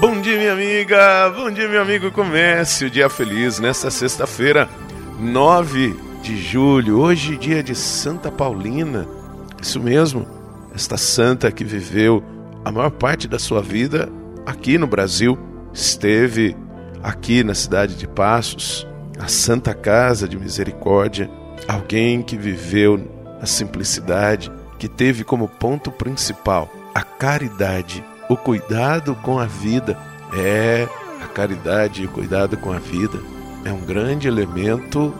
Bom dia, minha amiga! Bom dia, meu amigo. Comece o dia feliz nesta sexta-feira, 9 de julho. Hoje, dia de Santa Paulina. Isso mesmo, esta santa que viveu a maior parte da sua vida aqui no Brasil, esteve aqui na cidade de Passos, a Santa Casa de Misericórdia, alguém que viveu a simplicidade, que teve como ponto principal a caridade, o cuidado com a vida. É, a caridade e o cuidado com a vida é um grande elemento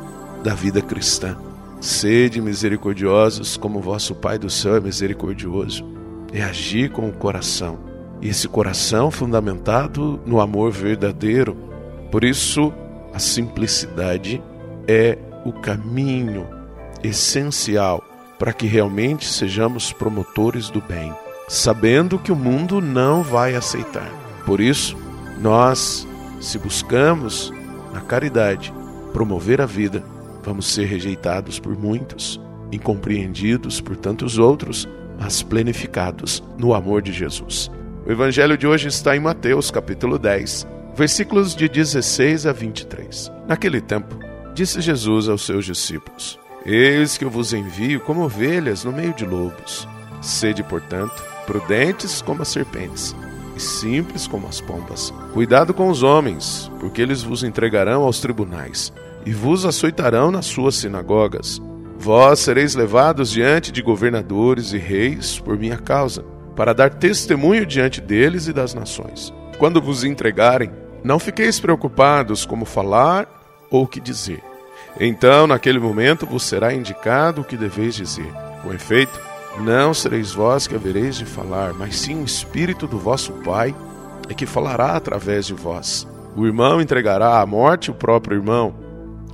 da vida cristã. Sede misericordiosos como vosso Pai do céu é misericordioso. É agir com o coração. E esse coração fundamentado no amor verdadeiro. Por isso, a simplicidade é o caminho essencial para que realmente sejamos promotores do bem, sabendo que o mundo não vai aceitar. Por isso, nós, se buscamos na caridade promover a vida, vamos ser rejeitados por muitos, incompreendidos por tantos outros, mas plenificados no amor de Jesus. O evangelho de hoje está em Mateus, capítulo 10, versículos de 16 a 23. Naquele tempo, disse Jesus aos seus discípulos: Eis que eu vos envio como ovelhas no meio de lobos. Sede, portanto, prudentes como as serpentes e simples como as pombas. Cuidado com os homens, porque eles vos entregarão aos tribunais e vos açoitarão nas suas sinagogas. Vós sereis levados diante de governadores e reis por minha causa, para dar testemunho diante deles e das nações. Quando vos entregarem, não fiqueis preocupados como falar ou o que dizer então, naquele momento, vos será indicado o que deveis dizer. Com efeito, não sereis vós que havereis de falar, mas sim o Espírito do vosso Pai é que falará através de vós. O irmão entregará à morte o próprio irmão,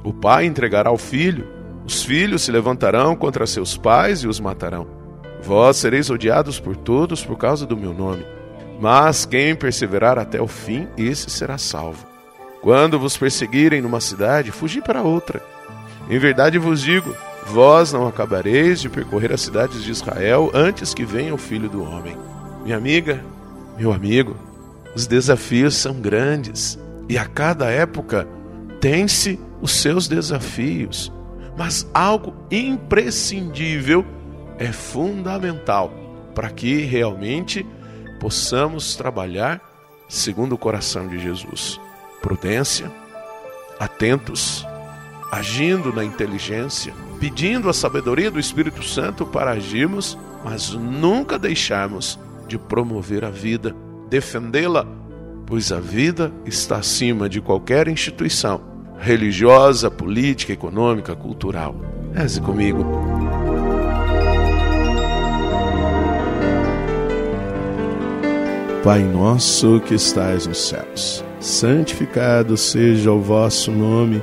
o pai entregará ao filho, os filhos se levantarão contra seus pais e os matarão. Vós sereis odiados por todos por causa do meu nome, mas quem perseverar até o fim, esse será salvo. Quando vos perseguirem numa cidade, fugi para outra. Em verdade vos digo: vós não acabareis de percorrer as cidades de Israel antes que venha o filho do homem. Minha amiga, meu amigo, os desafios são grandes e a cada época tem-se os seus desafios, mas algo imprescindível é fundamental para que realmente possamos trabalhar segundo o coração de Jesus prudência, atentos, agindo na inteligência, pedindo a sabedoria do Espírito Santo para agirmos, mas nunca deixarmos de promover a vida, defendê-la, pois a vida está acima de qualquer instituição religiosa, política, econômica, cultural. Reze comigo. Pai nosso que estais nos céus santificado seja o vosso nome,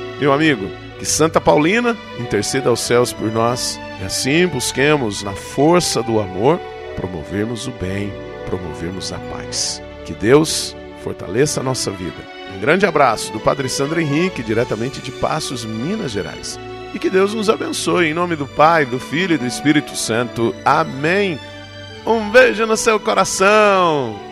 meu amigo, que Santa Paulina interceda aos céus por nós e assim busquemos, na força do amor, promovermos o bem, promovermos a paz. Que Deus fortaleça a nossa vida. Um grande abraço do Padre Sandro Henrique, diretamente de Passos, Minas Gerais. E que Deus nos abençoe em nome do Pai, do Filho e do Espírito Santo. Amém. Um beijo no seu coração.